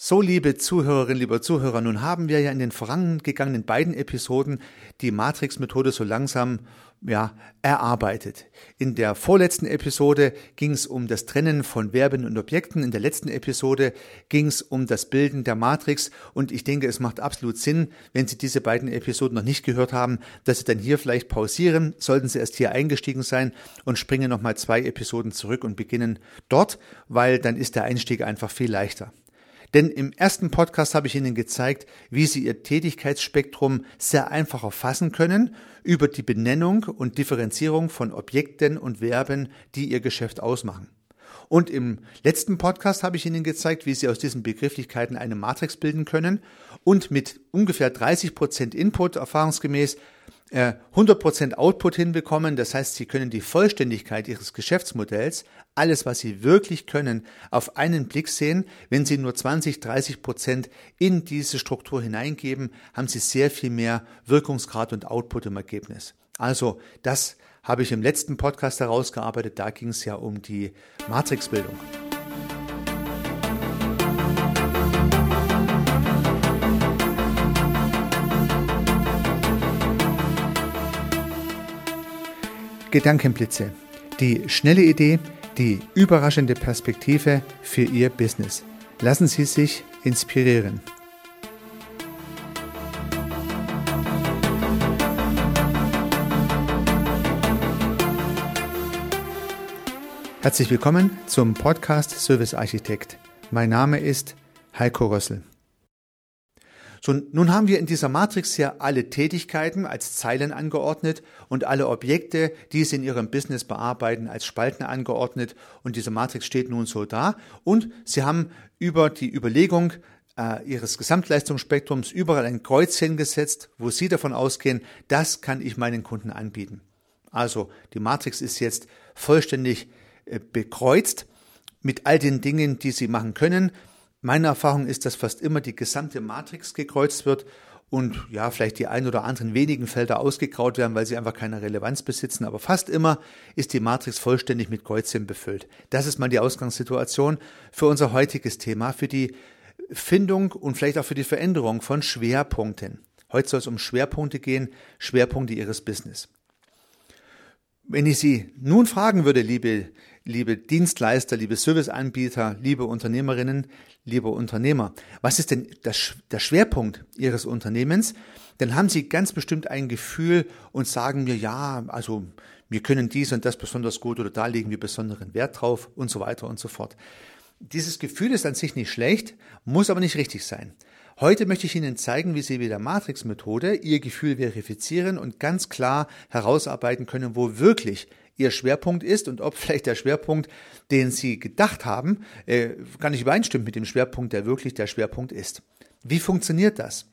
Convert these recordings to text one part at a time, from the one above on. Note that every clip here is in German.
So, liebe Zuhörerinnen, lieber Zuhörer, nun haben wir ja in den vorangegangenen beiden Episoden die Matrix-Methode so langsam ja, erarbeitet. In der vorletzten Episode ging es um das Trennen von Verben und Objekten. In der letzten Episode ging es um das Bilden der Matrix. Und ich denke, es macht absolut Sinn, wenn Sie diese beiden Episoden noch nicht gehört haben, dass Sie dann hier vielleicht pausieren, sollten Sie erst hier eingestiegen sein und springen nochmal zwei Episoden zurück und beginnen dort, weil dann ist der Einstieg einfach viel leichter. Denn im ersten Podcast habe ich Ihnen gezeigt, wie Sie Ihr Tätigkeitsspektrum sehr einfach erfassen können über die Benennung und Differenzierung von Objekten und Verben, die Ihr Geschäft ausmachen. Und im letzten Podcast habe ich Ihnen gezeigt, wie Sie aus diesen Begrifflichkeiten eine Matrix bilden können und mit ungefähr 30 Prozent Input erfahrungsgemäß 100% äh, Output hinbekommen. Das heißt, Sie können die Vollständigkeit Ihres Geschäftsmodells, alles, was Sie wirklich können, auf einen Blick sehen. Wenn Sie nur 20, 30% in diese Struktur hineingeben, haben Sie sehr viel mehr Wirkungsgrad und Output im Ergebnis. Also, das habe ich im letzten Podcast herausgearbeitet. Da ging es ja um die Matrixbildung. Gedankenblitze. Die schnelle Idee, die überraschende Perspektive für Ihr Business. Lassen Sie sich inspirieren. Herzlich willkommen zum Podcast Service Architekt. Mein Name ist Heiko Rössel. So, nun haben wir in dieser Matrix ja alle Tätigkeiten als Zeilen angeordnet und alle Objekte, die Sie in Ihrem Business bearbeiten, als Spalten angeordnet und diese Matrix steht nun so da und Sie haben über die Überlegung äh, Ihres Gesamtleistungsspektrums überall ein Kreuzchen gesetzt, wo Sie davon ausgehen, das kann ich meinen Kunden anbieten. Also die Matrix ist jetzt vollständig äh, bekreuzt mit all den Dingen, die Sie machen können. Meine Erfahrung ist, dass fast immer die gesamte Matrix gekreuzt wird und ja, vielleicht die ein oder anderen wenigen Felder ausgegraut werden, weil sie einfach keine Relevanz besitzen. Aber fast immer ist die Matrix vollständig mit Kreuzchen befüllt. Das ist mal die Ausgangssituation für unser heutiges Thema, für die Findung und vielleicht auch für die Veränderung von Schwerpunkten. Heute soll es um Schwerpunkte gehen, Schwerpunkte Ihres Business. Wenn ich Sie nun fragen würde, liebe, liebe Dienstleister, liebe Serviceanbieter, liebe Unternehmerinnen, liebe Unternehmer, was ist denn das, der Schwerpunkt Ihres Unternehmens? Dann haben Sie ganz bestimmt ein Gefühl und sagen mir, ja, also wir können dies und das besonders gut oder da legen wir besonderen Wert drauf und so weiter und so fort. Dieses Gefühl ist an sich nicht schlecht, muss aber nicht richtig sein. Heute möchte ich Ihnen zeigen, wie Sie mit der Matrix-Methode Ihr Gefühl verifizieren und ganz klar herausarbeiten können, wo wirklich Ihr Schwerpunkt ist und ob vielleicht der Schwerpunkt, den Sie gedacht haben, äh, gar nicht übereinstimmt mit dem Schwerpunkt, der wirklich der Schwerpunkt ist. Wie funktioniert das?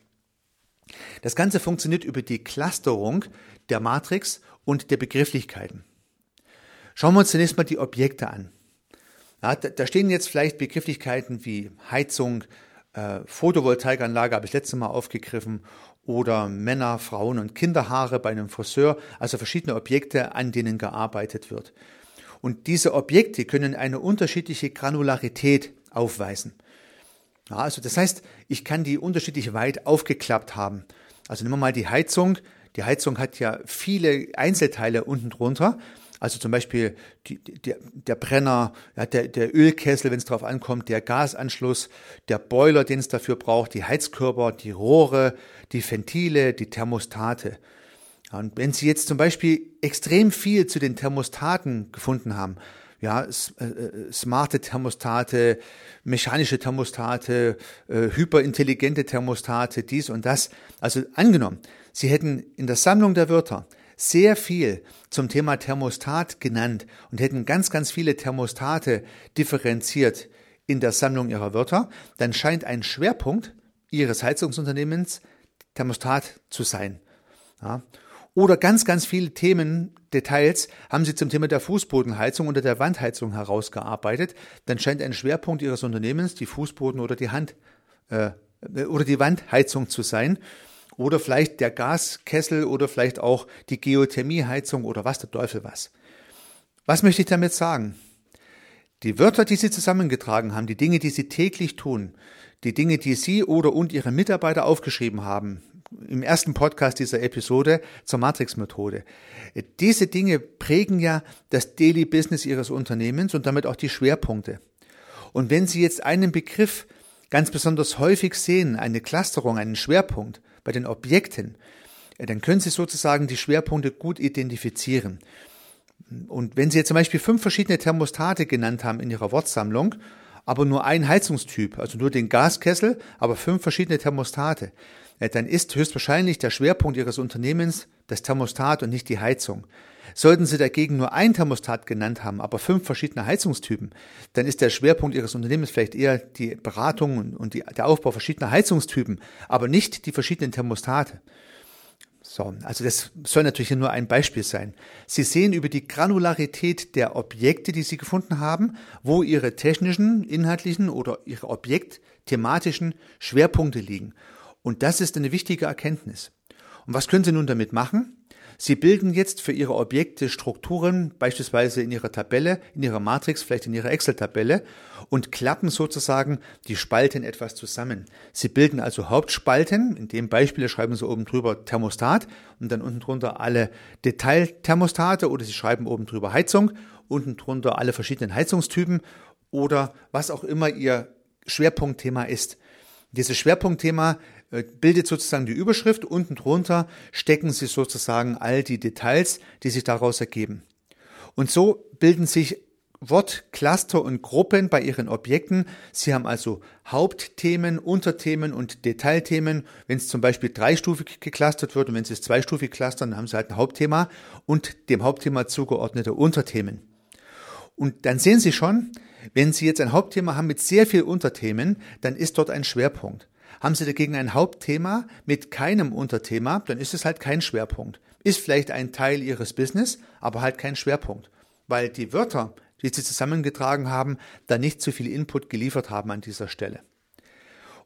Das Ganze funktioniert über die Clusterung der Matrix und der Begrifflichkeiten. Schauen wir uns zunächst mal die Objekte an. Ja, da stehen jetzt vielleicht Begrifflichkeiten wie Heizung, äh, Photovoltaikanlage habe ich letztes Mal aufgegriffen oder Männer, Frauen und Kinderhaare bei einem Friseur, also verschiedene Objekte, an denen gearbeitet wird. Und diese Objekte können eine unterschiedliche Granularität aufweisen. Ja, also das heißt, ich kann die unterschiedlich weit aufgeklappt haben. Also nehmen wir mal die Heizung. Die Heizung hat ja viele Einzelteile unten drunter. Also zum Beispiel die, der, der Brenner, ja, der, der Ölkessel, wenn es darauf ankommt, der Gasanschluss, der Boiler, den es dafür braucht, die Heizkörper, die Rohre, die Ventile, die Thermostate. Und wenn Sie jetzt zum Beispiel extrem viel zu den Thermostaten gefunden haben, ja, äh, äh, smarte Thermostate, mechanische Thermostate, äh, hyperintelligente Thermostate, dies und das. Also angenommen, Sie hätten in der Sammlung der Wörter sehr viel zum Thema Thermostat genannt und hätten ganz, ganz viele Thermostate differenziert in der Sammlung ihrer Wörter, dann scheint ein Schwerpunkt ihres Heizungsunternehmens Thermostat zu sein. Ja. Oder ganz, ganz viele Themen, Details haben Sie zum Thema der Fußbodenheizung oder der Wandheizung herausgearbeitet. Dann scheint ein Schwerpunkt Ihres Unternehmens die Fußboden- oder die Hand äh, oder die Wandheizung zu sein oder vielleicht der Gaskessel oder vielleicht auch die Geothermieheizung oder was der Teufel was. Was möchte ich damit sagen? Die Wörter, die Sie zusammengetragen haben, die Dinge, die Sie täglich tun, die Dinge, die Sie oder und Ihre Mitarbeiter aufgeschrieben haben, im ersten Podcast dieser Episode zur Matrix-Methode. Diese Dinge prägen ja das Daily Business Ihres Unternehmens und damit auch die Schwerpunkte. Und wenn Sie jetzt einen Begriff ganz besonders häufig sehen, eine Clusterung, einen Schwerpunkt bei den Objekten, dann können Sie sozusagen die Schwerpunkte gut identifizieren. Und wenn Sie jetzt zum Beispiel fünf verschiedene Thermostate genannt haben in Ihrer Wortsammlung, aber nur ein Heizungstyp, also nur den Gaskessel, aber fünf verschiedene Thermostate, äh, dann ist höchstwahrscheinlich der Schwerpunkt Ihres Unternehmens das Thermostat und nicht die Heizung. Sollten Sie dagegen nur ein Thermostat genannt haben, aber fünf verschiedene Heizungstypen, dann ist der Schwerpunkt Ihres Unternehmens vielleicht eher die Beratung und die, der Aufbau verschiedener Heizungstypen, aber nicht die verschiedenen Thermostate. So, also das soll natürlich nur ein Beispiel sein. Sie sehen über die Granularität der Objekte, die Sie gefunden haben, wo Ihre technischen, inhaltlichen oder Ihre objektthematischen Schwerpunkte liegen. Und das ist eine wichtige Erkenntnis. Und was können Sie nun damit machen? Sie bilden jetzt für Ihre Objekte Strukturen, beispielsweise in Ihrer Tabelle, in Ihrer Matrix, vielleicht in Ihrer Excel-Tabelle und klappen sozusagen die Spalten etwas zusammen. Sie bilden also Hauptspalten, in dem Beispiel schreiben Sie oben drüber Thermostat und dann unten drunter alle Detailthermostate oder Sie schreiben oben drüber Heizung, unten drunter alle verschiedenen Heizungstypen oder was auch immer Ihr Schwerpunktthema ist. Dieses Schwerpunktthema bildet sozusagen die Überschrift. Unten drunter stecken Sie sozusagen all die Details, die sich daraus ergeben. Und so bilden sich Wortcluster und Gruppen bei Ihren Objekten. Sie haben also Hauptthemen, Unterthemen und Detailthemen. Wenn es zum Beispiel dreistufig geclustert wird und wenn Sie es zweistufig clustern, dann haben Sie halt ein Hauptthema und dem Hauptthema zugeordnete Unterthemen. Und dann sehen Sie schon, wenn Sie jetzt ein Hauptthema haben mit sehr viel Unterthemen, dann ist dort ein Schwerpunkt. Haben Sie dagegen ein Hauptthema mit keinem Unterthema, dann ist es halt kein Schwerpunkt. Ist vielleicht ein Teil Ihres Business, aber halt kein Schwerpunkt. Weil die Wörter, die Sie zusammengetragen haben, da nicht zu viel Input geliefert haben an dieser Stelle.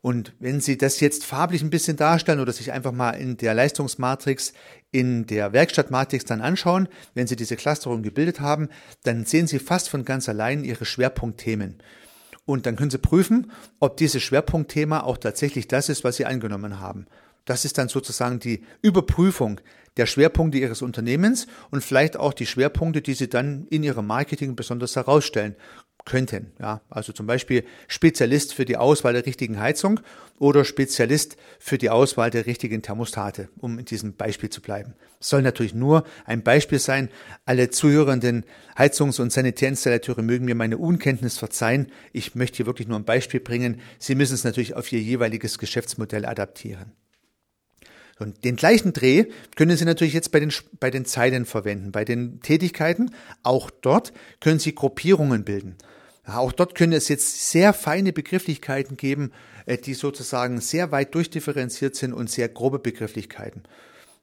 Und wenn Sie das jetzt farblich ein bisschen darstellen oder sich einfach mal in der Leistungsmatrix, in der Werkstattmatrix dann anschauen, wenn Sie diese Clusterung gebildet haben, dann sehen Sie fast von ganz allein Ihre Schwerpunktthemen. Und dann können Sie prüfen, ob dieses Schwerpunktthema auch tatsächlich das ist, was Sie angenommen haben. Das ist dann sozusagen die Überprüfung der Schwerpunkte Ihres Unternehmens und vielleicht auch die Schwerpunkte, die Sie dann in Ihrem Marketing besonders herausstellen könnten. Ja, also zum Beispiel Spezialist für die Auswahl der richtigen Heizung oder Spezialist für die Auswahl der richtigen Thermostate, um in diesem Beispiel zu bleiben. Es soll natürlich nur ein Beispiel sein. Alle zuhörenden Heizungs- und Sanitärinstallateure mögen mir meine Unkenntnis verzeihen. Ich möchte hier wirklich nur ein Beispiel bringen. Sie müssen es natürlich auf Ihr jeweiliges Geschäftsmodell adaptieren. Und den gleichen Dreh können Sie natürlich jetzt bei den, bei den Zeilen verwenden, bei den Tätigkeiten. Auch dort können Sie Gruppierungen bilden. Auch dort können es jetzt sehr feine Begrifflichkeiten geben, äh, die sozusagen sehr weit durchdifferenziert sind und sehr grobe Begrifflichkeiten.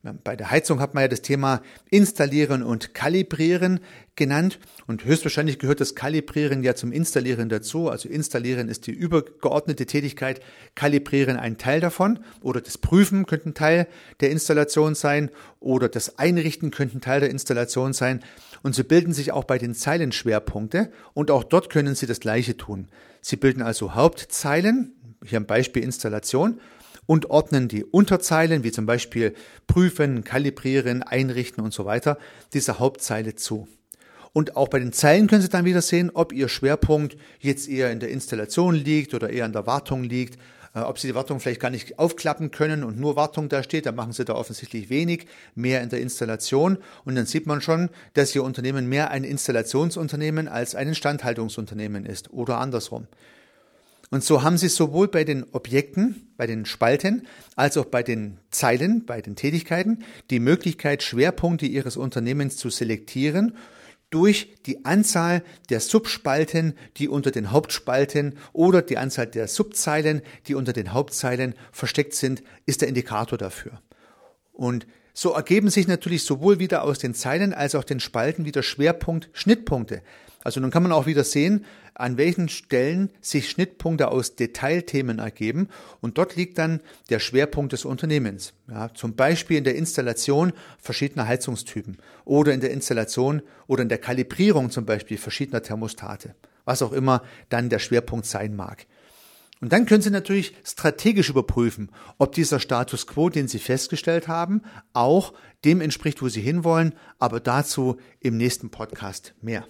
Bei der Heizung hat man ja das Thema Installieren und Kalibrieren genannt und höchstwahrscheinlich gehört das Kalibrieren ja zum Installieren dazu. Also Installieren ist die übergeordnete Tätigkeit, Kalibrieren ein Teil davon oder das Prüfen könnte ein Teil der Installation sein oder das Einrichten könnte ein Teil der Installation sein. Und so bilden sich auch bei den Zeilen Schwerpunkte und auch dort können Sie das Gleiche tun. Sie bilden also Hauptzeilen, hier ein Beispiel Installation, und ordnen die Unterzeilen, wie zum Beispiel prüfen, kalibrieren, einrichten und so weiter, dieser Hauptzeile zu. Und auch bei den Zeilen können Sie dann wieder sehen, ob Ihr Schwerpunkt jetzt eher in der Installation liegt oder eher in der Wartung liegt äh, ob sie die Wartung vielleicht gar nicht aufklappen können und nur Wartung da steht, dann machen sie da offensichtlich wenig, mehr in der Installation und dann sieht man schon, dass ihr Unternehmen mehr ein Installationsunternehmen als ein Instandhaltungsunternehmen ist oder andersrum. Und so haben Sie sowohl bei den Objekten, bei den Spalten, als auch bei den Zeilen, bei den Tätigkeiten die Möglichkeit, Schwerpunkte Ihres Unternehmens zu selektieren durch die Anzahl der Subspalten, die unter den Hauptspalten oder die Anzahl der Subzeilen, die unter den Hauptzeilen versteckt sind, ist der Indikator dafür. Und so ergeben sich natürlich sowohl wieder aus den Zeilen als auch den Spalten wieder Schwerpunkt Schnittpunkte. Also nun kann man auch wieder sehen, an welchen Stellen sich Schnittpunkte aus Detailthemen ergeben und dort liegt dann der Schwerpunkt des Unternehmens. Ja, zum Beispiel in der Installation verschiedener Heizungstypen oder in der Installation oder in der Kalibrierung zum Beispiel verschiedener Thermostate. was auch immer dann der Schwerpunkt sein mag. Und dann können Sie natürlich strategisch überprüfen, ob dieser Status quo, den Sie festgestellt haben, auch dem entspricht, wo Sie hinwollen, aber dazu im nächsten Podcast mehr.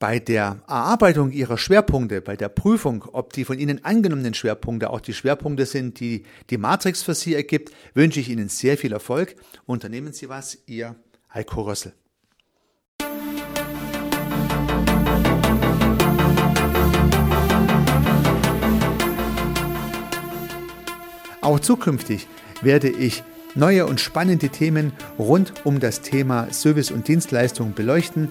Bei der Erarbeitung Ihrer Schwerpunkte, bei der Prüfung, ob die von Ihnen angenommenen Schwerpunkte auch die Schwerpunkte sind, die die Matrix für Sie ergibt, wünsche ich Ihnen sehr viel Erfolg. Unternehmen Sie was, Ihr Heiko Rössel. Auch zukünftig werde ich neue und spannende Themen rund um das Thema Service und Dienstleistung beleuchten